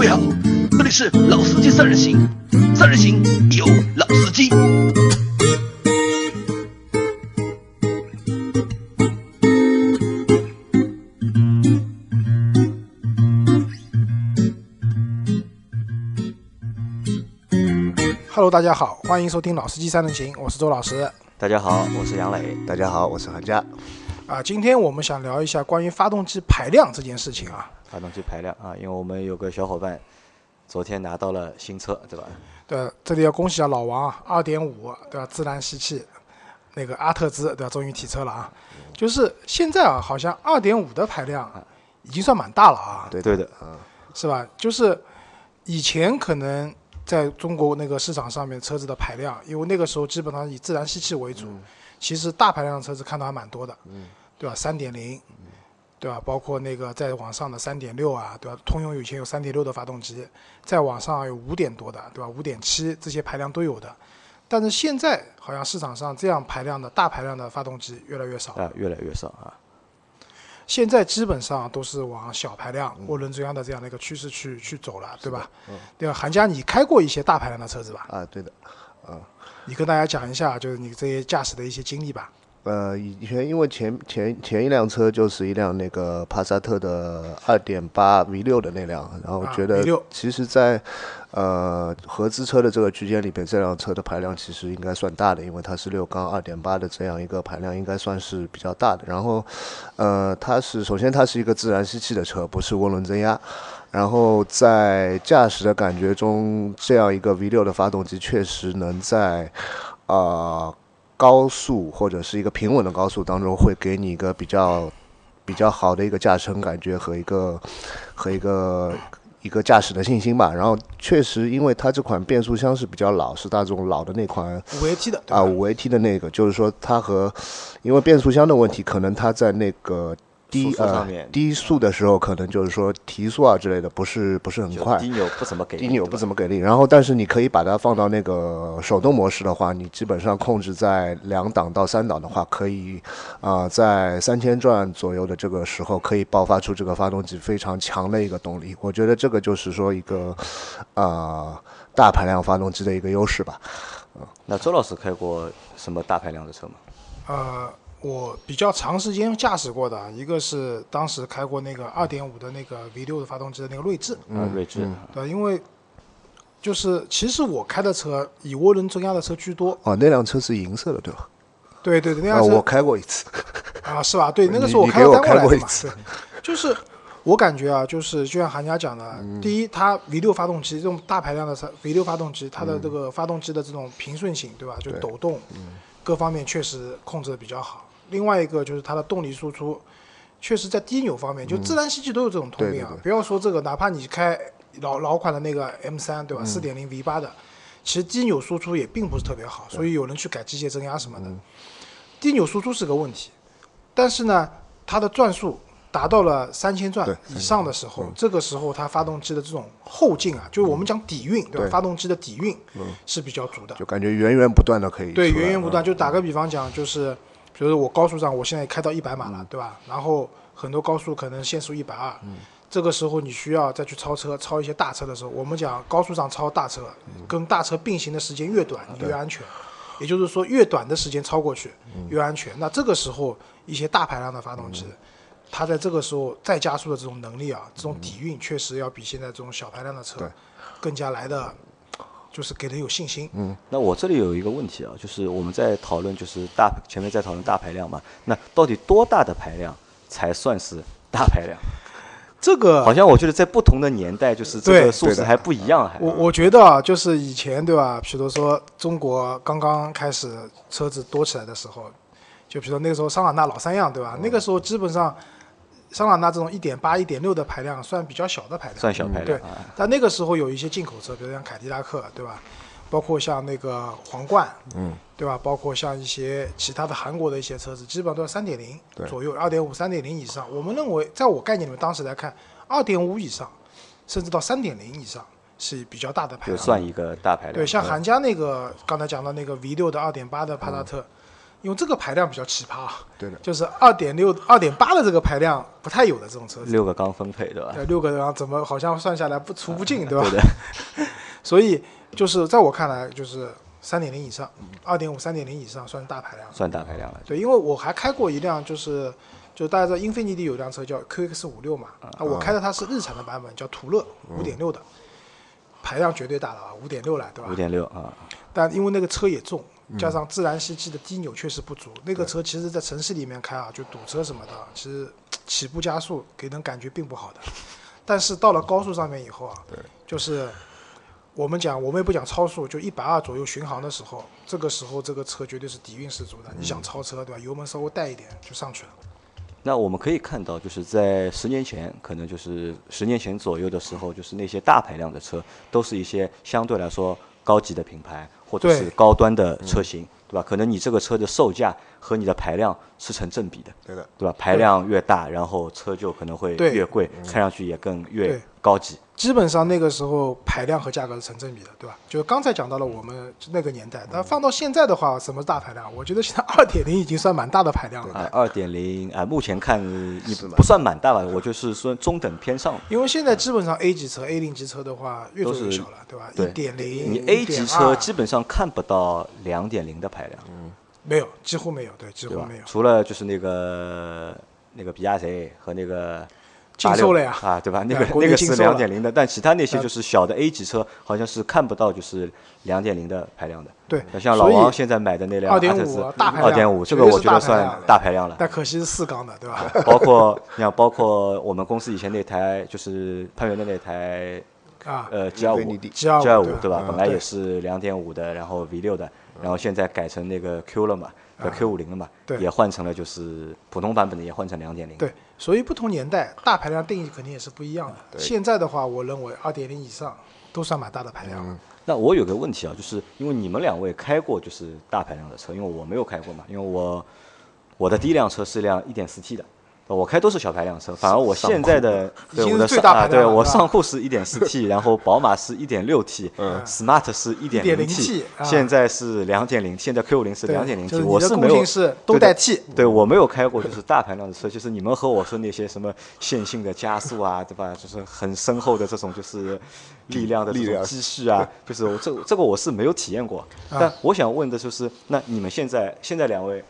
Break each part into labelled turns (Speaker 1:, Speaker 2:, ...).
Speaker 1: 位好，这里是老司机三人行，三人行有老司机。
Speaker 2: Hello，大家好，欢迎收听《老司机三人行》，我是周老师。
Speaker 3: 大家好，我是杨磊。
Speaker 4: 大家好，我是韩佳。
Speaker 2: 啊，今天我们想聊一下关于发动机排量这件事情啊。
Speaker 3: 发动机排量啊，因为我们有个小伙伴昨天拿到了新车，对吧？
Speaker 2: 对，这里要恭喜一下老王啊，二点五对吧？自然吸气，那个阿特兹对吧？终于提车了啊。就是现在啊，好像二点五的排量已经算蛮大了啊，
Speaker 4: 对
Speaker 3: 对的，
Speaker 4: 嗯，
Speaker 2: 是吧？就是以前可能在中国那个市场上面车子的排量，因为那个时候基本上以自然吸气为主，其实大排量的车子看到还蛮多的，对吧？三点零，对吧？包括那个再往上的三点六啊，对吧？通用以前有三点六的发动机，再往上有五点多的，对吧？五点七这些排量都有的。但是现在好像市场上这样排量的大排量的发动机越来越少，
Speaker 3: 啊，越来越少啊。
Speaker 2: 现在基本上都是往小排量、涡轮增压的这样的一个趋势去去走了，对吧？对吧？韩佳，你开过一些大排量的车子吧？
Speaker 4: 啊，对的，啊
Speaker 2: 你跟大家讲一下，就是你这些驾驶的一些经历吧。
Speaker 4: 呃，以前因为前前前一辆车就是一辆那个帕萨特的二点八 V 六的那辆，然后
Speaker 2: 啊
Speaker 4: 觉得其实在，呃合资车的这个区间里边，这辆车的排量其实应该算大的，因为它是六缸二点八的这样一个排量，应该算是比较大的。然后，呃，它是首先它是一个自然吸气的车，不是涡轮增压。然后在驾驶的感觉中，这样一个 V 六的发动机确实能在，呃，高速或者是一个平稳的高速当中，会给你一个比较比较好的一个驾乘感觉和一个和一个一个驾驶的信心吧。然后确实，因为它这款变速箱是比较老，是大众老的那款
Speaker 2: 五 AT 的，
Speaker 4: 啊，五 AT 的那个，就是说它和因为变速箱的问题，可能它在那个低呃
Speaker 3: 上面
Speaker 4: 低速的时候，可能就是说提速啊之类的，不是不是很快。
Speaker 3: 低扭不怎么给力，
Speaker 4: 低扭不怎么给力，然后但是你可以把它放到那个手动模式的话，你基本上控制在两档到三档的话，可以啊、呃在三千转左右的这个时候，可以爆发出这个发动机非常强的一个动力。我觉得这个就是说一个呃大排量发动机的一个优势吧。
Speaker 3: 嗯那周老师开过什么大排量的车吗？
Speaker 2: 呃，我比较长时间驾驶过的，一个是当时开过那个二点五的那个 V 六的发动机的那个锐志，
Speaker 3: 啊，锐志。
Speaker 2: 对，因为就是其实我开的车以涡轮增压的车居多，
Speaker 4: 哦，那辆车是银色的，对吧？
Speaker 2: 对对对，那
Speaker 4: 啊，
Speaker 2: 辆车
Speaker 4: 我开过一次。
Speaker 2: 啊，是吧？对，那个
Speaker 4: 你
Speaker 2: 时候我
Speaker 4: 你给我
Speaker 2: 开过来的嘛，
Speaker 4: 开过一次
Speaker 2: 对，就是我感觉啊，就是就像韩家讲的，
Speaker 4: 嗯
Speaker 2: 第一，它 V 六发动机这种大排量的车 V 六发动机，它
Speaker 4: 嗯
Speaker 2: 的这个发动机的这种平顺性，对吧？就抖动，各方面确实控制的比较好。另外一个就是它的动力输出，确实在低扭方面，就自然吸气都有这种通病啊。
Speaker 4: 嗯对对对
Speaker 2: 不要说这个，哪怕你开老老款的那个 M 三，
Speaker 4: 嗯
Speaker 2: 对吧？四点零 V 八的，其实低扭输出也并不是特别好，所以有人去改机械增压什么的。
Speaker 4: 嗯
Speaker 2: 低扭输出是个问题，但是呢，它的转速达到了三千转以上的时候，这个时候它发动机的这种后劲啊，就是我们讲底蕴，对吧？
Speaker 4: 对
Speaker 2: 发动机的底蕴是比较足的。
Speaker 4: 就感觉源源不断的可以
Speaker 2: 对，源源不断。就打个比方讲，就是比如我高速上，我现在开到一百码了，对吧？然后很多高速可能限速一百二，这个时候你需要再去超车，超一些大车的时候，我们讲高速上超大车，跟大车并行的时间越短，你越安全。也就是说，越短的时间超过去越安全。那这个时候，一些大排量的发动机，它在这个时候再加速的这种能力啊，这种底蕴确实要比现在这种小排量的车更加来的，就是给人有信心。
Speaker 3: 嗯那我这里有一个问题啊，就是我们在讨论就是大前面在讨论大排量嘛，那到底多大的排量才算是大排量？
Speaker 2: 这个
Speaker 3: 好像我觉得在不同的年代，就是这个数字还不一样，还
Speaker 2: 我我觉得啊，就是以前对吧？比如说中国刚刚开始车子多起来的时候，就比如说那个时候桑塔纳老三样对吧？那个时候基本上桑塔纳这种一点八、一点六的排量算比较小的排量，
Speaker 3: 算小排量对。
Speaker 2: 但那个时候有一些进口车，比如像凯迪拉克对吧？包括像那个皇冠，
Speaker 4: 嗯，
Speaker 2: 对吧？包括像一些其他的韩国的一些车子，基本上都是三点零左右，二点五、三点零以上。我们认为，在我概念里面，当时来看，二点五以上，甚至到三点零以上是比较大的排量。
Speaker 3: 就算一个大排量。
Speaker 2: 对，像韩家那个刚才讲的那个 V 六的二点八的帕萨特，因为这个排量比较奇葩啊，
Speaker 4: 对的，
Speaker 2: 就是二点六、二点八的这个排量不太有的这种车子，
Speaker 3: 六个缸分配对吧？
Speaker 2: 对，六个缸怎么好像算下来不除不尽，对吧？
Speaker 3: 对的，
Speaker 2: 所以就是在我看来，就是三点零以上，二点五、三点零以上算大排量。
Speaker 3: 算大排量了。
Speaker 2: 对，因为我还开过一辆，就是就大家知道英菲尼迪有辆车叫 QX 五六嘛，啊，我开的它是日产的版本，叫途乐五点六的，排量绝对大了啊，五点六了，对吧
Speaker 3: 五？点六啊，
Speaker 2: 但因为那个车也重，加上自然吸气的低扭确实不足，那个车其实在城市里面开啊，就堵车什么的，其实起步加速给人感觉并不好的。但是到了高速上面以后啊，就是我们讲，我们也不讲超速，就一百二左右巡航的时候，这个时候这个车绝对是底蕴十足的。你想超车对吧？油门稍微带一点就上去了。
Speaker 3: 那我们可以看到，就是在十年前，可能就是十年前左右的时候，就是那些大排量的车，都是一些相对来说高级的品牌或者是高端的车型，对吧？可能你这个车的售价和你的排量是成正比的，
Speaker 4: 对的，
Speaker 3: 对吧？排量越大，然后车就可能会越贵，看上去也更越高级。
Speaker 2: 基本上那个时候排量和价格是成正比的，对吧？就刚才讲到了我们那个年代，但放到现在的话，什么是大排量？我觉得现在二点零已经算蛮大的排量了。
Speaker 3: 啊，二点零啊，目前看也不算蛮大吧，我就是说中等偏上。
Speaker 2: 因为现在基本上 A 级车、A 零级车的话越做越小了，对吧？
Speaker 3: 对
Speaker 2: 一点零，
Speaker 3: 你 A 级车基本上看不到两点零的排量，嗯
Speaker 2: 没有，几乎没有，对，几乎没有？。
Speaker 3: 除了就是那个那个比亚迪和那个86
Speaker 2: 禁售了呀
Speaker 3: 啊，对吧？那个 那个是两点零的，但其他那些
Speaker 2: 呃
Speaker 3: 就是小的 A 级车，好像是看不到就是两点零的排量的。
Speaker 2: 对
Speaker 3: 像老王现在买的那辆二
Speaker 2: 点
Speaker 3: 五
Speaker 2: 大排量
Speaker 3: 二点五，这个我觉得算
Speaker 2: 大排量
Speaker 3: 了。
Speaker 2: 但可惜是四缸的，对吧？
Speaker 3: 包括你像，包括我们公司以前那台就是潘源的那台
Speaker 2: 啊，
Speaker 3: 呃 G 二五
Speaker 2: G 二
Speaker 3: 五
Speaker 2: 对
Speaker 3: 对吧？本来也是两点五的，然后 V 六的，然后现在改成那个 Q 了嘛，呃 Q 五零了嘛，也换成了就是普通版本的，也换成两点零。
Speaker 2: 对，所以不同年代大排量定义肯定也是不一样的。现在的话，我认为二点零以上都算蛮大的排量了。
Speaker 3: 那我有个问题啊，就是因为你们两位开过就是大排量的车，因为我没有开过嘛，因为我我的第一辆车是一辆 1.4T 的。我开都是小排量车，反而我现在的对我的上啊，
Speaker 2: 大排量了
Speaker 3: 对我上户是一点四 T，然后宝马是一点六 T，smart 是
Speaker 2: 1.0T
Speaker 3: 1.0T，
Speaker 2: 啊
Speaker 3: 现在是2.0，现在 Q 五零是两
Speaker 2: 点零
Speaker 3: T，我是没有
Speaker 2: 是都带 T
Speaker 3: 对我没有开过就是大排量的车，就是你们和我说那些什么线性的加速啊，对吧？就是很深厚的这种就是力量的这种
Speaker 4: 力量
Speaker 3: 积蓄啊，就是我这这个我是没有体验过。但我想问的就是，那你们现在现在两位，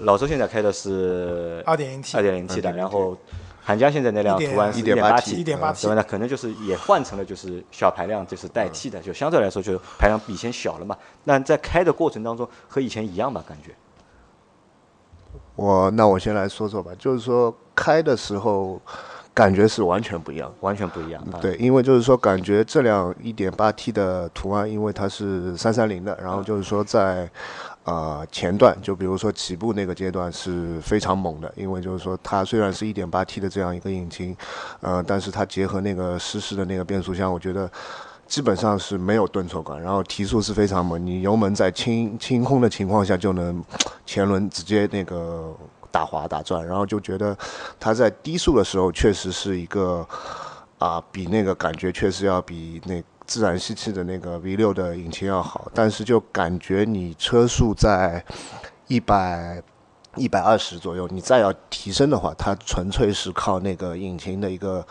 Speaker 3: 老周现在开的是
Speaker 2: 二点零 T，
Speaker 3: 二点零 T 的，然后韩江现在那辆途安是
Speaker 4: 1.8T
Speaker 2: 1.8T，1.8T
Speaker 3: 对吧？那可能就是也换成了就是小排量，就是代替的，就相对来说就排量比以前小了嘛。那在开的过程当中和以前一样吧？感觉
Speaker 4: 我那我先来说说吧，就是说开的时候感觉是完全不一样。
Speaker 3: 完全不一样啊。
Speaker 4: 对，因为就是说，感觉这辆 1.8T 的途安，因为它是330的，然后就是说在呃前段，就比如说起步那个阶段是非常猛的，因为就是说它虽然是 1.8T 的这样一个引擎，呃，但是它结合那个湿式的那个变速箱，我觉得基本上是没有顿挫感，然后提速是非常猛，你油门在轻轻空的情况下就能前轮直接那个打滑打转，然后就觉得它在低速的时候确实是一个啊，比那个感觉确实要比那自然吸气的那个 V 六的引擎要好，但是就感觉你车速在一百。一百二十左右，你再要提升的话，它纯粹是靠那个引擎的一个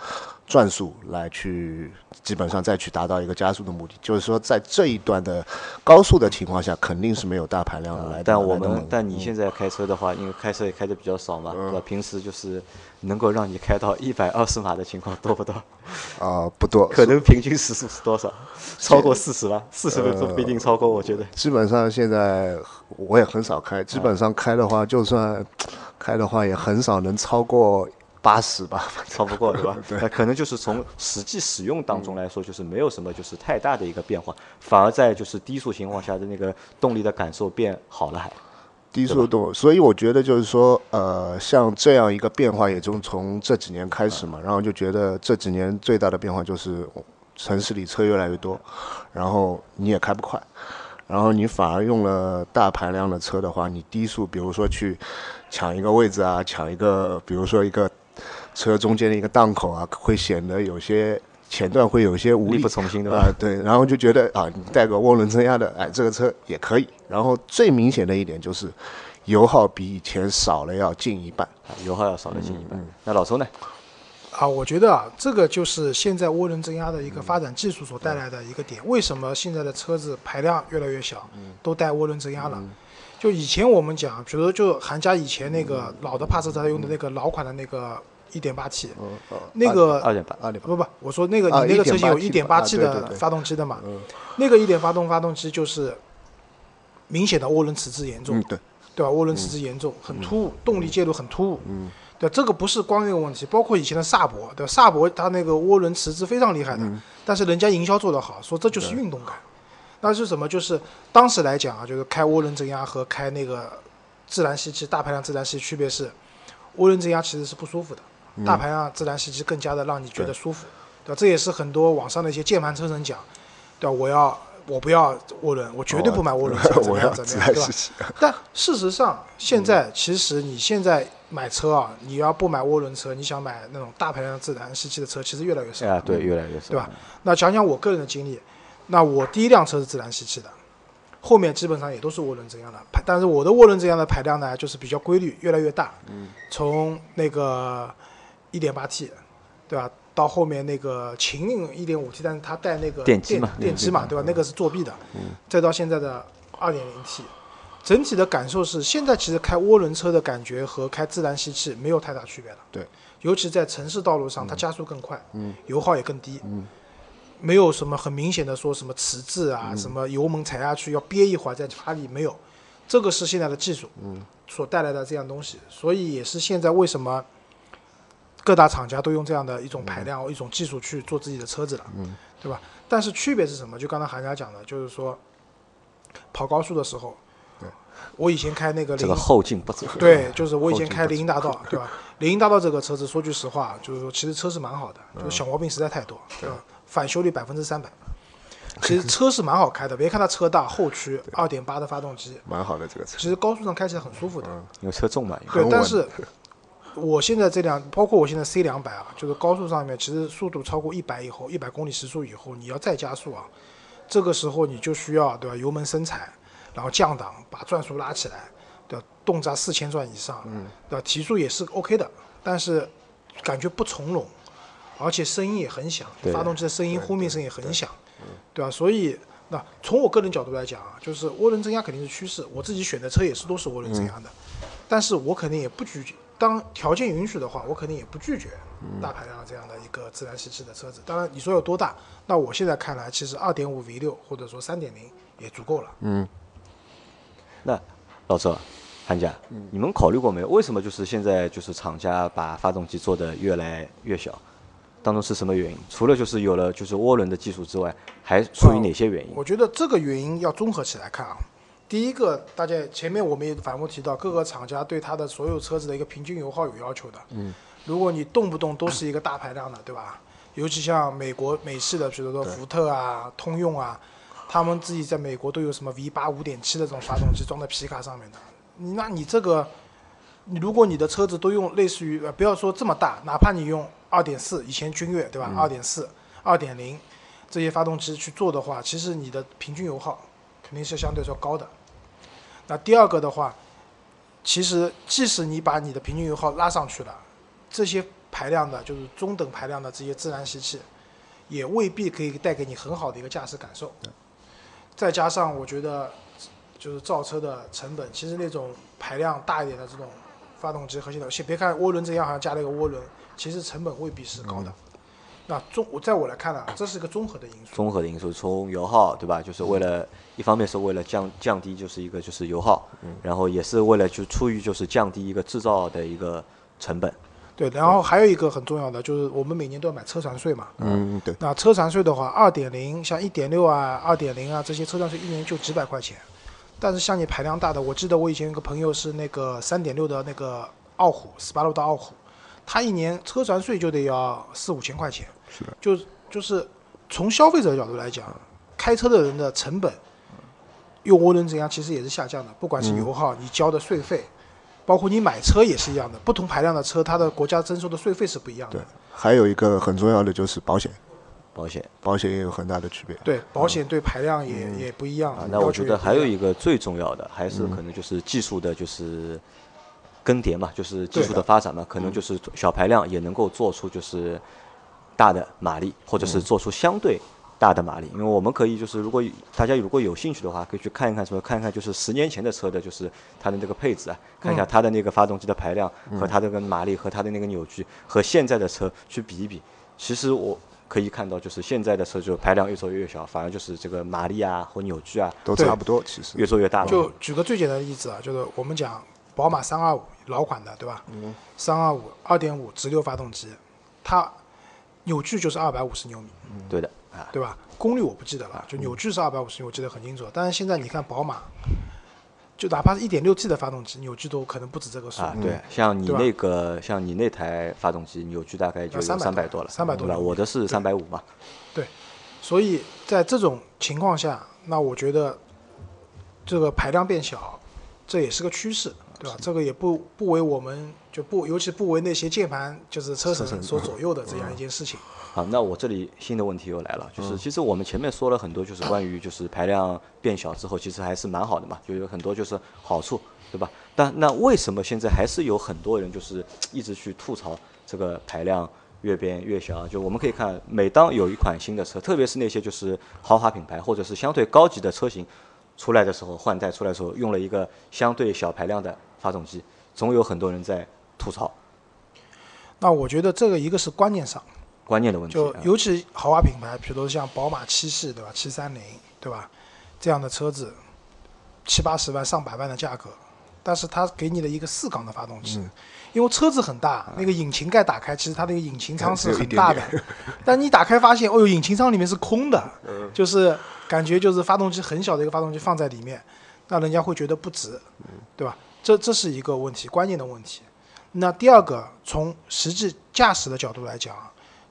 Speaker 4: 转速来去，基本上再去达到一个加速的目的。就是说，在这一段的高速的情况下，肯定是没有大排量的来
Speaker 3: 但我们但你现在开车的话，因为开车也开的比较少嘛，
Speaker 4: 嗯
Speaker 3: 对吧？平时就是能够让你开到一百二十码的情况多不多？
Speaker 4: 啊、不多，
Speaker 3: 可能平均时速是多少？超过四十吧？四十分钟不一定超过，我觉得。
Speaker 4: 基本上现在我也很少开，基本上开的话，就算开的话，也很少能超过八十吧。
Speaker 3: 超不过 对吧？那可能就是从实际使用当中来说，就是没有什么就是太大的一个变化，反而在就是低速情况下的那个动力的感受变好了还。
Speaker 4: 低速动，所以我觉得就是说，呃，像这样一个变化，也就从这几年开始嘛，然后就觉得这几年最大的变化就是城市里车越来越多，然后你也开不快，然后你反而用了大排量的车的话，你低速，比如说去抢一个位置啊，抢一个，比如说一个车中间的一个档口啊，会显得有些前段会有些无力
Speaker 3: 力不从心对吧
Speaker 4: 啊、对，然后就觉得啊，你带个涡轮增压的，哎，这个车也可以。然后最明显的一点就是，油耗比以前少了要近一半。
Speaker 3: 啊油耗要少了近一半。
Speaker 4: 嗯
Speaker 3: 那老周呢？
Speaker 2: 啊，我觉得啊，这个就是现在涡轮增压的一个发展技术所带来的一个点。为什么现在的车子排量越来越小，都带涡轮增压了？就以前我们讲，比如说就韩家以前那个老的帕萨特用的那个老款的那个 1.8T，那个
Speaker 3: 二点八。
Speaker 4: 二点八
Speaker 2: 不不，我说那个
Speaker 4: 啊
Speaker 2: 你那个车型有
Speaker 4: 一
Speaker 2: 点八 T 的发动机的嘛？
Speaker 4: 嗯
Speaker 2: 那个一点发动发动机就是明显的涡轮迟滞严重
Speaker 4: 嗯，，对，
Speaker 2: 对吧？涡轮迟滞严重，很突兀，动力介入很突兀。嗯，对，这个不是光一个问题，包括以前的萨博，对吧？萨博它那个涡轮迟滞非常厉害的，但是人家营销做得好，说这就是运动感。那是什么？就是当时来讲啊，就是开涡轮增压和开那个自然吸气大排量自然吸气区别是，涡轮增压其实是不舒服的，大排量自然吸气更加的让你觉得舒服，对吧？这也是很多网上的一些键盘车神讲，对吧？我要我不要涡轮，我绝对不买涡轮车，怎么样怎么样，对吧。但事实上，现在其实你现在买车啊，你要不买涡轮车，你想买那种大排量自然吸气的车，其实越来越少，
Speaker 3: 啊，对，越来越少，
Speaker 2: 对吧？那讲讲我个人的经历，那我第一辆车是自然吸气的，后面基本上也都是涡轮增压的排，但是我的涡轮增压的排量呢，就是比较规律，越来越大，
Speaker 3: 嗯
Speaker 2: 从那个 1.8T，对吧？到后面那个秦岭 1.5T，但是它带那个
Speaker 3: 电机嘛
Speaker 2: 电机嘛，对吧？那个是作弊的，
Speaker 3: 嗯。
Speaker 2: 再到现在的二点零 T，整体的感受是，现在其实开涡轮车的感觉和开自然吸气没有太大区别了。
Speaker 4: 对，
Speaker 2: 尤其在城市道路上，它加速更快，油耗也更低，没有什么很明显的说什么迟滞啊，什么油门踩下去要憋一会儿再发力，没有，这个是现在的技术所带来的这样东西，所以也是现在为什么各大厂家都用这样的一种排量、一种技术去做自己的车子了，对吧？但是区别是什么？就刚才韩家讲的，就是说跑高速的时候，我以前开那个零
Speaker 3: 这个后劲不足。
Speaker 2: 对，就是我以前开林荫大道，对吧？林荫大道这个车子，说句实话，就是说其实车是蛮好的，就是小毛病实在太多，对吧？返修率百分之三百。其实车是蛮好开的，别看它车大，后驱二点八的发动机，
Speaker 4: 蛮好的这个车。
Speaker 2: 其实高速上开起来很舒服的。
Speaker 3: 因为车重嘛，
Speaker 2: 对，但是 我现在这辆，包括我现在 C 两百啊，就是高速上面，其实速度超过一百以后，一百公里时速以后，你要再加速啊，这个时候你就需要对吧？油门深踩，然后降档，把转速拉起来，对吧？动辄四千转以上，对吧？提速也是 OK 的，但是感觉不从容，而且声音也很响，发动机的声音轰鸣声也很响，对吧？所以。那从我个人角度来讲啊，就是涡轮增压肯定是趋势，我自己选的车也是都是涡轮增压的，但是我肯定也不拒绝，当条件允许的话，我肯定也不拒绝大排量这样的一个自然吸气的车子。当然，你说有多大？那我现在看来，其实二点五 V 六或者说三点零也足够了。
Speaker 3: 嗯那老周、韩家，你们考虑过没有？为什么就是现在就是厂家把发动机做得越来越小？当中是什么原因？除了就是有了就是涡轮的技术之外，还出于哪些原因？
Speaker 2: 我觉得这个原因要综合起来看啊。第一个，大家前面我们也反复提到，各个厂家对它的所有车子的一个平均油耗有要求的。嗯，如果你动不动都是一个大排量的，对吧？尤其像美国美系的，比如说福特啊、通用啊，他们自己在美国都有什么 V 八五点七的这种发动机装在皮卡上面的。你那你这个，你如果你的车子都用类似于，呃不要说这么大，哪怕你用二点四，以前君越对吧？二点四、二点零这些发动机去做的话，其实你的平均油耗肯定是相对来说高的。那第二个的话，其实即使你把你的平均油耗拉上去了，这些排量的，就是中等排量的这些自然吸气，也未必可以带给你很好的一个驾驶感受。再加上我觉得，就是造车的成本，其实那种排量大一点的这种发动机和系统，先别看涡轮增压好像加了一个涡轮，其实成本未必是高的。那综我在我来看呢，这是一个综合的因素。
Speaker 3: 综合的因素，从油耗对吧？就是为了一方面是为了降降低就是一个就是油耗，然后也是为了就出于就是降低一个制造的一个成本。
Speaker 2: 对，然后还有一个很重要的就是我们每年都要买车船税嘛。
Speaker 4: 嗯，对，
Speaker 2: 那车船税的话，二点零像一点六啊、二点零啊这些车船税一年就几百块钱，但是像你排量大的，我记得我以前有个朋友是那个三点六的那个傲虎，斯巴鲁的傲虎，他一年车船税就得要四五千块钱。
Speaker 4: 是的，
Speaker 2: 就就是从消费者的角度来讲，开车的人的成本用涡轮增压其实也是下降的，不管是油耗，你交的税费，包括你买车也是一样的，不同排量的车，它的国家征收的税费是不一样的
Speaker 4: 对。还有一个很重要的就是保险，
Speaker 3: 保险
Speaker 4: 保险也有很大的区别。
Speaker 2: 对，保险对排量也也不一样
Speaker 3: 啊。那我觉得还有一
Speaker 2: 个
Speaker 3: 个最重要的，还是可能就是技术的，就是更迭嘛，就是技术的发展嘛，可能就是小排量也能够做出就是大的马力，或者是做出相对大的马力。因为我们可以就是如果大家如果有兴趣的话，可以去看一看什么，看一看就是十年前的车的，就是它的那个配置啊，看一下它的那个发动机的排量和它的那个马力和它的那个扭矩和现在的车去比一比。其实我可以看到，就是现在的车就排量越做越小，反而就是这个马力啊或扭矩啊
Speaker 4: 都差不多，其实
Speaker 3: 越做越大了。
Speaker 2: 就举个最简单的例子啊，就是我们讲宝马三二五老款的，对吧？嗯三二五二点五直流发动机，它扭矩就是二百五十牛米，
Speaker 3: 对的啊，
Speaker 2: 对吧？功率我不记得了，就扭矩是二百五十，我记得很清楚。但是现在你看宝马，就哪怕是一点六 T 的发动机，扭矩都可能不止这个数。
Speaker 3: 啊，对，像你那个，像你那台发动机扭矩大概就有三百多了
Speaker 2: ，300多
Speaker 3: 对吧？
Speaker 2: 牛米。
Speaker 3: 我的是三百五嘛，
Speaker 2: 所以在这种情况下，那我觉得这个排量变小，这也是个趋势，对吧？这个也不不为我们就不，尤其不为那些键盘就是车神所左右的这样一件事情。
Speaker 3: 好，那我这里新的问题又来了，就是其实我们前面说了很多，就是关于就是排量变小之后，其实还是蛮好的嘛，就有很多就是好处，对吧？但那为什么现在还是有很多人就是一直去吐槽这个排量越变越小啊？就我们可以看，每当有一款新的车，特别是那些就是豪华品牌或者是相对高级的车型出来的时候，换代出来的时候，用了一个相对小排量的发动机，总有很多人在吐槽
Speaker 2: 那我觉得这个一个是观念上，
Speaker 3: 观念的问题。啊
Speaker 2: 就尤其豪华品牌，比如说像宝马七系，对吧？七三零，对吧？这样的车子，七八十万、上百万的价格，但是它给你的一个四缸的发动机，因为车子很大，那个引擎盖打开，其实它那个引擎舱是很大的，但你打开发现，哦哟，引擎舱里面是空的，就是感觉就是发动机很小的一个发动机放在里面，那人家会觉得不值，对吧？这这是一个问题，观念的问题。那第二个，从实际驾驶的角度来讲，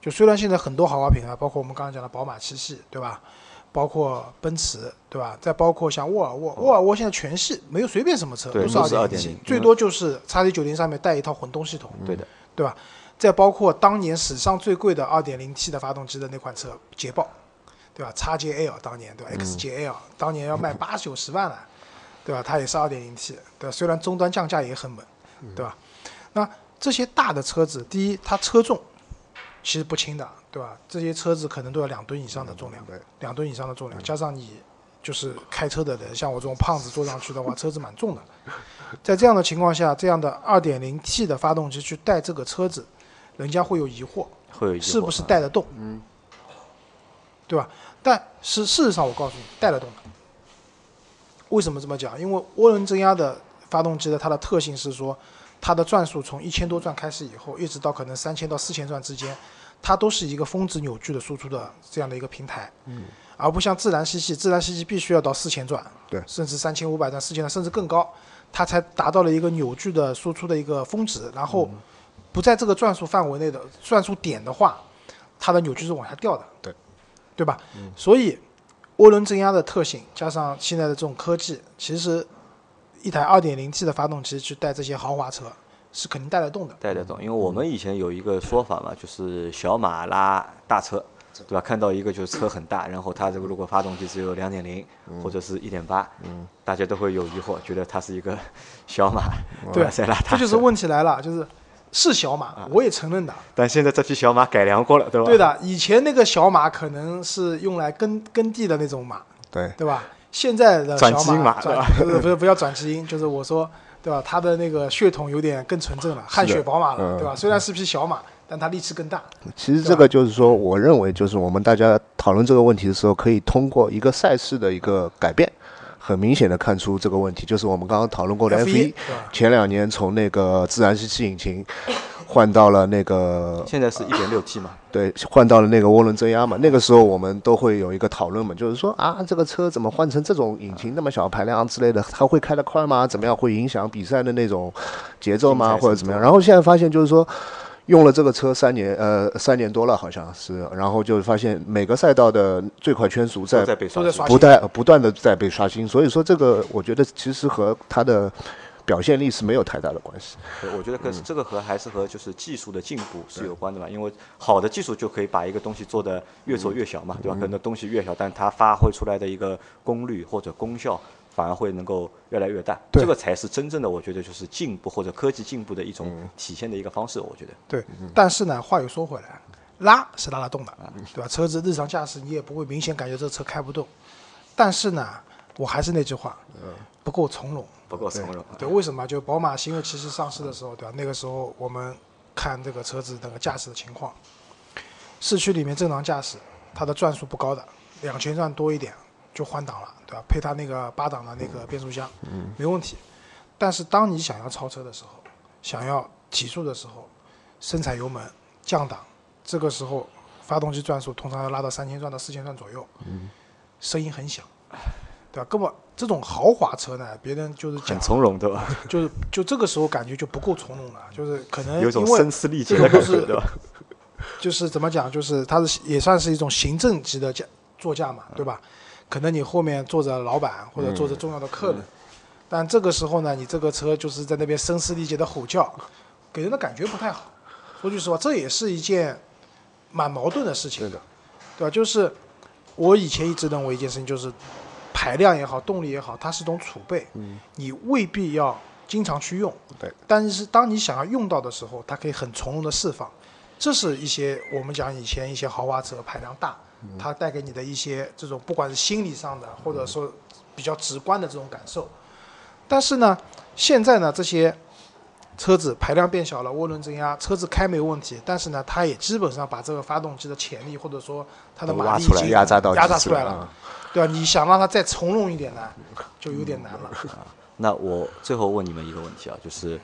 Speaker 2: 就虽然现在很多豪华品牌，包括我们刚刚讲的宝马七系，对吧？包括奔驰，对吧？再包括像沃尔沃，沃尔沃现在全系没有随便什么车
Speaker 3: 对
Speaker 2: 都是二点零
Speaker 3: 2.0
Speaker 2: 最多就是叉 C 九零上面带一套混动系统，
Speaker 3: 对的，
Speaker 2: 对吧？再包括当年史上最贵的二点零 T 的发动机的那款车捷豹，对吧？叉 JL 当年对吧？XJL 当年要卖八九十万了，对吧？它也是二点零 T，对吧？虽然终端降价也很猛，对吧？那这些大的车子，第一它车重其实不轻的，对吧？这些车子可能都要两吨以上的重量，
Speaker 4: 对
Speaker 2: 两吨以上的重量，加上你就是开车的人，像我这种胖子坐上去的话，车子蛮重的。在这样的情况下，这样的 2.0T 的发动机去带这个车子，人家会有疑惑，
Speaker 3: 会有疑惑
Speaker 2: 是不是
Speaker 3: 啊
Speaker 2: 带得动？嗯，对吧？但是事实上，我告诉你，带得动的。为什么这么讲？因为涡轮增压的发动机的它的特性是说，它的转速从一千多转开始以后，一直到可能三千到四千转之间，它都是一个峰值扭矩的输出的这样的一个平台。嗯，而不像自然吸气，自然吸气必须要到四千转，
Speaker 4: 对
Speaker 2: 甚至三千五百转、四千转，甚至更高，它才达到了一个扭矩的输出的一个峰值。然后不在这个转速范围内的转速点的话，它的扭矩是往下掉的。
Speaker 4: 对，
Speaker 2: 对吧？所以涡轮增压的特性加上现在的这种科技，其实一台 2.0T 的发动机去带这些豪华车是肯定带得动的。
Speaker 3: 带得动，因为我们以前有一个说法嘛，就是小马拉大车，对吧？看到一个就是车很大，然后它这个如果发动机只有两点零或者是一点八，嗯，大家都会有疑惑，觉得它是一个小马，
Speaker 2: 对
Speaker 3: 在拉大车。
Speaker 2: 这就是问题来了，就是是小马，我也承认的。
Speaker 3: 但现在这批小马改良过了，对吧？
Speaker 2: 对的，以前那个小马可能是用来耕耕地的那种马，
Speaker 4: 对，
Speaker 2: 对吧？现在的
Speaker 3: 转基因嘛
Speaker 2: 转不是不是不要转基因，就是我说，对吧？它的那个血统有点更纯正了，汗血宝马了，
Speaker 4: 嗯
Speaker 2: 对吧？虽然是匹小马，但它力气更大。
Speaker 4: 其实这个就是说，我认为就是我们大家讨论这个问题的时候，可以通过一个赛事的一个改变，很明显的看出这个问题，就是我们刚刚讨论过的
Speaker 2: F1
Speaker 4: F1，
Speaker 2: 对
Speaker 4: 前两年从那个自然吸气引擎换到了那个
Speaker 3: 现在是一点六 T 嘛，
Speaker 4: 对，换到了那个涡轮增压嘛。那个时候我们都会有一个讨论嘛，就是说啊，这个车怎么换成这种引擎那么小排量之类的，它会开得快吗？怎么样会影响比赛的那种节奏吗？或者怎么样？然后现在发现就是说。用了这个车三年，呃，三年多了好像是，然后就发现每个赛道的最快圈速在不断不断的在被刷新，所以说这个我觉得其实和它的表现力是没有太大的关系。
Speaker 3: 对我觉得跟这个和还是和就是技术的进步是有关的嘛，因为好的技术就可以把一个东西做得越做越小嘛，对吧？可能东西越小，但它发挥出来的一个功率或者功效反而会能够越来越大，
Speaker 2: 对
Speaker 3: 这个才是真正的我觉得就是进步或者科技进步的一种体现的一个方式，我觉得。
Speaker 2: 对，但是呢，话又说回来，拉是拉得动的，对吧？车子日常驾驶你也不会明显感觉这车开不动，但是呢，我还是那句话，不够从容。
Speaker 3: 不够从容。
Speaker 2: 对，为什么？就宝马新锐骑士上市的时候，对吧？那个时候我们看这个车子那个驾驶的情况，市区里面正常驾驶，它的转速不高的，两千转多一点就换挡了，对吧？配它那个八档的那个变速箱，嗯没问题。但是当你想要超车的时候，想要提速的时候，深踩油门降档，这个时候发动机转速通常要拉到三千转到四千转左右，嗯声音很响，对吧？根本这种豪华车呢，别人就是讲
Speaker 3: 很从容，对吧？
Speaker 2: 就是就这个时候感觉就不够从容了，就是可能
Speaker 3: 有一种声嘶力竭
Speaker 2: 这
Speaker 3: 的感觉，对吧？
Speaker 2: 就是怎么讲，就是它是也算是一种行政级的驾座驾嘛，对吧？可能你后面坐着老板或者坐着重要的客人，但这个时候呢，你这个车就是在那边声嘶力竭的吼叫，给人的感觉不太好。说句实话，这也是一件蛮矛盾的事情，
Speaker 4: 对的，
Speaker 2: 对吧？就是我以前一直认为一件事情，就是排量也好，动力也好，它是一种储备，你未必要经常去用，
Speaker 4: 对。
Speaker 2: 但是当你想要用到的时候，它可以很从容的释放。这是一些我们讲以前一些豪华车排量大，它带给你的一些这种不管是心理上的，或者说比较直观的这种感受。但是呢，现在呢，这些车子排量变小了，涡轮增压，车子开没有问题，但是呢，它也基本上把这个发动机的潜力或者说它的马力已经
Speaker 4: 压榨到
Speaker 2: 压榨出来了，对吧？你想让他再从容一点呢，就有点难了。
Speaker 3: 那我最后问你们一个问题啊，就是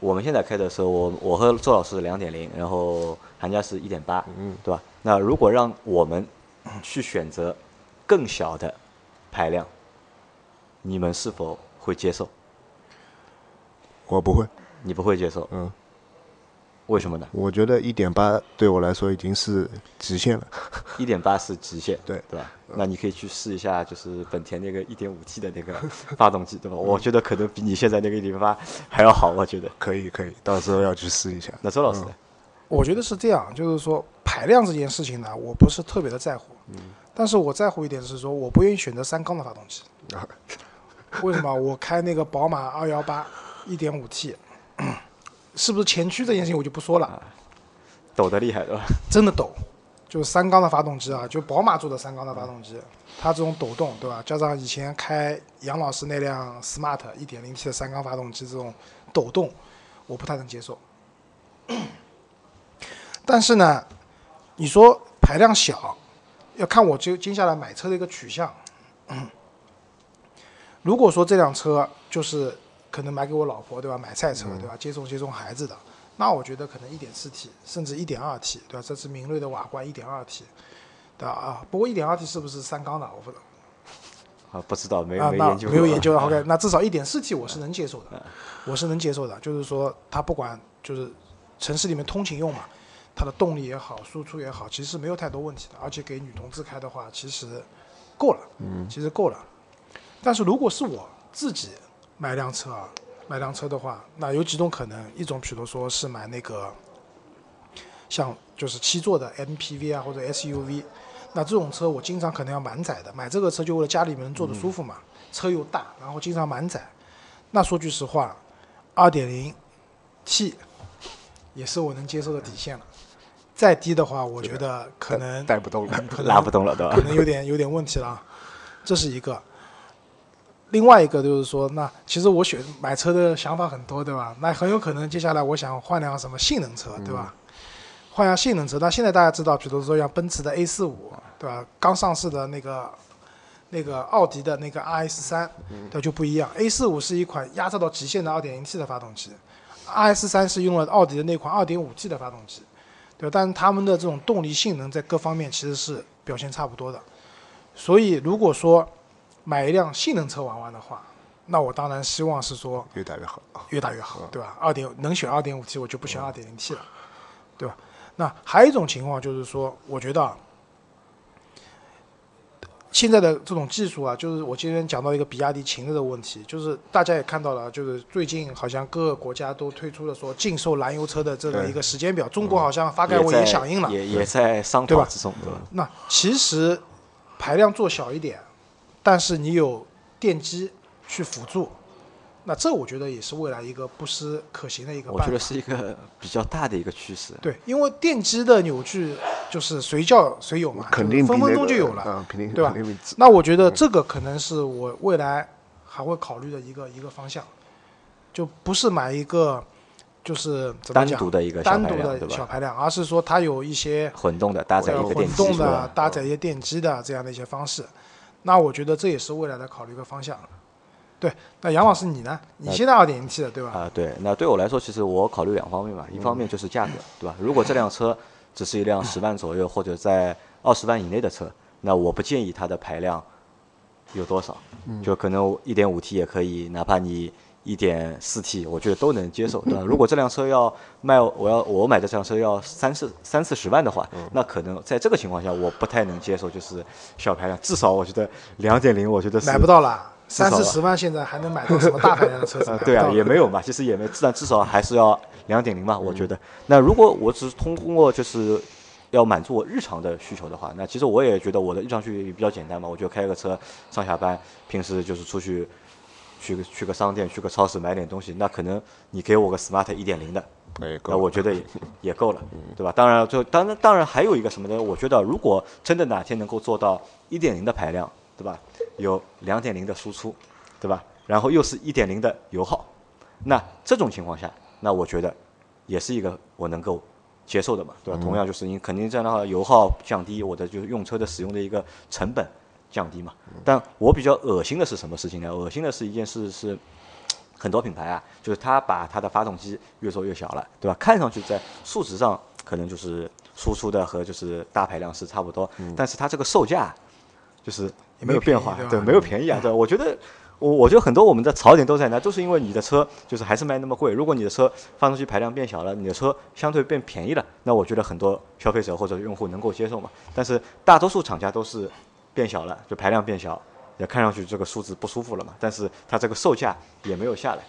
Speaker 3: 我们现在开的时候，我我和周老师两点零，然后韩家是一点八，嗯，对吧？那如果让我们去选择更小的排量，你们是否会接受？
Speaker 4: 我不会，
Speaker 3: 你不会接受，
Speaker 4: 嗯，
Speaker 3: 为什么呢？
Speaker 4: 我觉得一点八对我来说已经是极限了。
Speaker 3: 一点八是极限，
Speaker 4: 对
Speaker 3: 对吧？那你可以去试一下，就是本田那个一点五 T 的那个发动机，对吧？我觉得可能比你现在那个一点八还要好，我觉得。
Speaker 4: 可以可以，到时候要去试一下。
Speaker 3: 那周老师呢？
Speaker 2: 我觉得是这样，就是说排量这件事情呢，我不是特别的在乎，但是我在乎一点是说，我不愿意选择三缸的发动机。为什么？我开那个宝马二幺八一点五 T，是不是前驱这件事情我就不说了，
Speaker 3: 抖得厉害，对吧？
Speaker 2: 真的抖，就是三缸的发动机啊，就宝马做的三缸的发动机，它这种抖动，对吧？加上以前开杨老师那辆 smart 一点零 T 的三缸发动机这种抖动，我不太能接受。但是呢，你说排量小，要看我就接下来买车的一个取向。如果说这辆车就是可能买给我老婆，对吧？买赛车，对吧？接送接送孩子的，那我觉得可能一点四 T 甚至一点二 T，对吧？这是明锐的瓦罐一点二 T，对吧？啊，不过一点二 T 是不是三缸的？我不知道。
Speaker 3: 啊，不知道，没没研究过，
Speaker 2: 没有研究。OK，那至少一点四 T 我是能接受的，我是能接受的。就是说，它不管就是城市里面通勤用嘛，它的动力也好，输出也好，其实没有太多问题的。而且给女同志开的话，其实够了，嗯，其实够了。但是如果是我自己买辆车啊，买辆车的话，那有几种可能，一种比如说是买那个像就是七座的 MPV 啊或者 SUV，那这种车我经常可能要满载的，买这个车就为了家里面人坐的舒服嘛，车又大，然后经常满载。那说句实话，二点零 T 也是我能接受的底线了。再低的话，我觉得可能
Speaker 4: 带不动了。
Speaker 3: 拉不动了，对吧
Speaker 2: 可？能有点有点问题了啊，这是一个。另外一个就是说，那其实我选买车的想法很多，对吧？那很有可能接下来我想换辆什么性能车，对吧？换辆性能车，那现在大家知道，比如说像奔驰的 A 四五，对吧？刚上市的那个那个奥迪的那个 RS 三，对就不一样。A 四五是一款压榨到极限的 2.0T 的发动机，RS 三是用了奥迪的那款 2.5T 的发动机，对吧？但是他们的这种动力性能在各方面其实是表现差不多的。所以如果说买一辆性能车玩玩的话，那我当然希望是说
Speaker 4: 越大越好。
Speaker 2: 越大越好，对吧？二点能选二点五 T，我就不选二点零 T 了，对吧？那还有一种情况就是说，我觉得啊现在的这种技术啊，就是我今天讲到一个比亚迪秦的问题，就是大家也看到了，就是最近好像各个国家都推出了说禁售燃油车的这个一个时间表，中国好像发改委也响应了。
Speaker 3: 也也在商讨之中，对吧？
Speaker 2: 那其实排量做小一点，但是你有电机去辅助，那这我觉得也是未来一个不失可行的一个办法。
Speaker 3: 我觉得是一个比较大的一个趋势。
Speaker 2: 对，因为电机的扭矩就是随叫随有嘛，
Speaker 4: 肯定
Speaker 2: 分分钟就有了。
Speaker 4: 嗯，肯定
Speaker 2: 对吧那我觉得这个可能是我未来还会考虑的一个一个方向，就不是买一个就是
Speaker 3: 单独的一个
Speaker 2: 单独？的小排量，而是说它有一些
Speaker 3: 混动的搭载一
Speaker 2: 呃
Speaker 3: 个电机，
Speaker 2: 混动的？搭载一些电机的这样的一些方式。那我觉得这也是未来的考虑一个方向。对，那杨老师你呢？你现在二点零 T 的对吧？
Speaker 3: 啊，对，那对我来说，其实我考虑两方面吧，一方面就是价格，对吧？如果这辆车只是一辆十万左右或者在二十万以内的车，那我不建议它的排量有多少，就可能一点五 T 也可以，哪怕你一点四 T，我觉得都能接受，对吧？如果这辆车要卖，我要我买的这辆车要三四三四十万的话，那可能在这个情况下，我不太能接受，就是小排量，至少我觉得两点零，我觉得是
Speaker 2: 买不到了，三四十万现在还能买到什么大排量的车子
Speaker 3: 呃？对啊，也没有嘛，其实也没，至少至少还是要两点零嘛，我觉得。那如果我只是通过就是要满足我日常的需求的话，那其实我也觉得我的日常需求也比较简单嘛，我就开个车上下班，平时就是出去去个去个商店、去个超市买点东西，那可能你给我个 smart 一点零的，
Speaker 4: 哎，
Speaker 3: 那我觉得也 也够了，对吧？当然，就当然当然还有一个什么呢？我觉得如果真的哪天能够做到一点零的排量，对吧？有两点零的输出，对吧？然后又是一点零的油耗，那这种情况下，那我觉得也是一个我能够接受的嘛，对吧？同样就是你肯定这样的话，油耗降低，我的就是用车的使用的一个成本降低嘛。但我比较恶心的是什么事情呢？恶心的是一件事是。很多品牌啊，就是它把它的发动机越做越小了，对吧？看上去在数值上可能就是输出的和就是大排量是差不多，但是它这个售价就是
Speaker 2: 也没有
Speaker 3: 变化，
Speaker 2: 对
Speaker 3: 对，没有便宜啊，对，我觉得。我我觉得很多我们的槽点都在那，都是因为你的车就是还是卖那么贵。如果你的车发动机排量变小了，你的车相对变便宜了，那我觉得很多消费者或者用户能够接受嘛。但是大多数厂家都是变小了，就排量变小，也看上去这个数字不舒服了嘛。但是它这个售价也没有下来，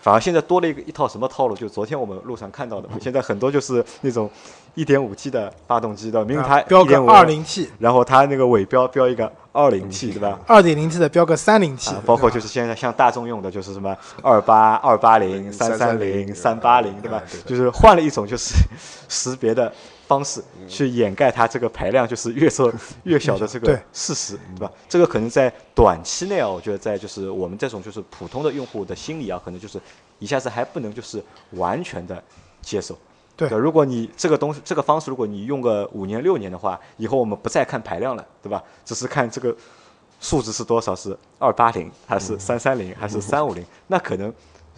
Speaker 3: 反而现在多了一个一套什么套路？就昨天我们路上看到的，现在很多就是那种一点五 T 的发动机的，明明它
Speaker 2: 啊标个
Speaker 3: 1.5
Speaker 2: 二零 T，
Speaker 3: 然后它那个尾标标一个二零 T，对吧？
Speaker 2: 二点零 T 的标个三零 T，
Speaker 3: 啊，包括就是现在像大众用的，就是什么二八、二八零、三三零、三八零，对吧？就是换了一种就是 识别的方式去掩盖它这个排量就是越做越小的这个
Speaker 2: 对
Speaker 3: 事实，对吧？这个可能在短期内啊，我觉得在就是我们这种就是普通的用户的心理啊，可能就是一下子还不能就是完全的接受。
Speaker 2: 对
Speaker 3: 如果你这个东西这个方式，如果你用个五年六年的话，以后我们不再看排量了，对吧？只是看这个数值是多少，是二八零还是三三零还是三五零，那可能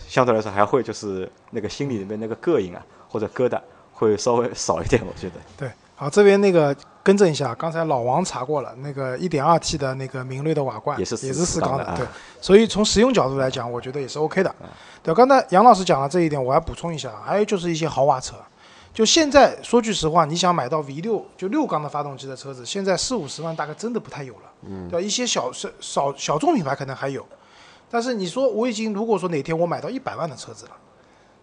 Speaker 3: 相对来说还会就是那个心里里面那个膈应啊或者疙瘩会稍微少一点，我觉得。
Speaker 2: 对，好，这边那个更正一下，刚才老王查过了，那个 1.2T 的那个明锐的瓦罐
Speaker 3: 也是四
Speaker 2: 也是四缸的，对，所以从实用角度来讲，我觉得也是 OK 的。对，刚才杨老师讲了这一点，我要补充一下，还有就是一些豪华车，就现在说句实话，你想买到 V 六就六缸的发动机的车子，现在四五十万大概真的不太有了，嗯，对吧？一些小少少小众品牌可能还有，但是你说我已经如果说哪天我买到一百万的车子了。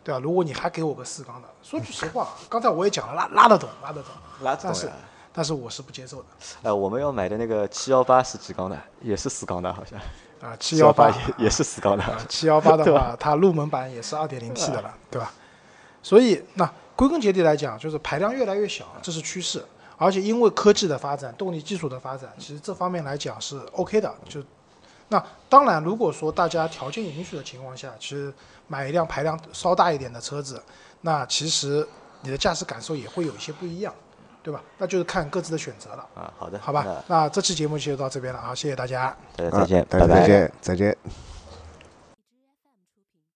Speaker 2: 对吧？如果你还给我个四缸的，说句实话，刚才我也讲了，拉拉得动，拉得动，但是
Speaker 3: 拉倒呀！
Speaker 2: 但是我是不接受的
Speaker 3: 呃，我们要买的那个七幺八是几缸的？也是四缸的，好像。
Speaker 2: 啊。七幺八
Speaker 3: 也也是四缸的。
Speaker 2: 七幺八的话，它入门版也是二点零 T 的了，对吧？所以那归根结底来讲，就是排量越来越小，这是趋势。而且因为科技的发展、动力技术的发展，其实这方面来讲是 OK 的。就那当然，如果说大家条件允许的情况下，其实买一辆排量稍大一点的车子，那其实你的驾驶感受也会有一些不一样，对吧？那就是看各自的选择了，
Speaker 3: 啊，好的，
Speaker 2: 好吧？那这期节目就到这边了啊，谢谢大家。
Speaker 3: 那大家再见，
Speaker 4: 啊大家
Speaker 3: 拜拜
Speaker 4: 再见，再见。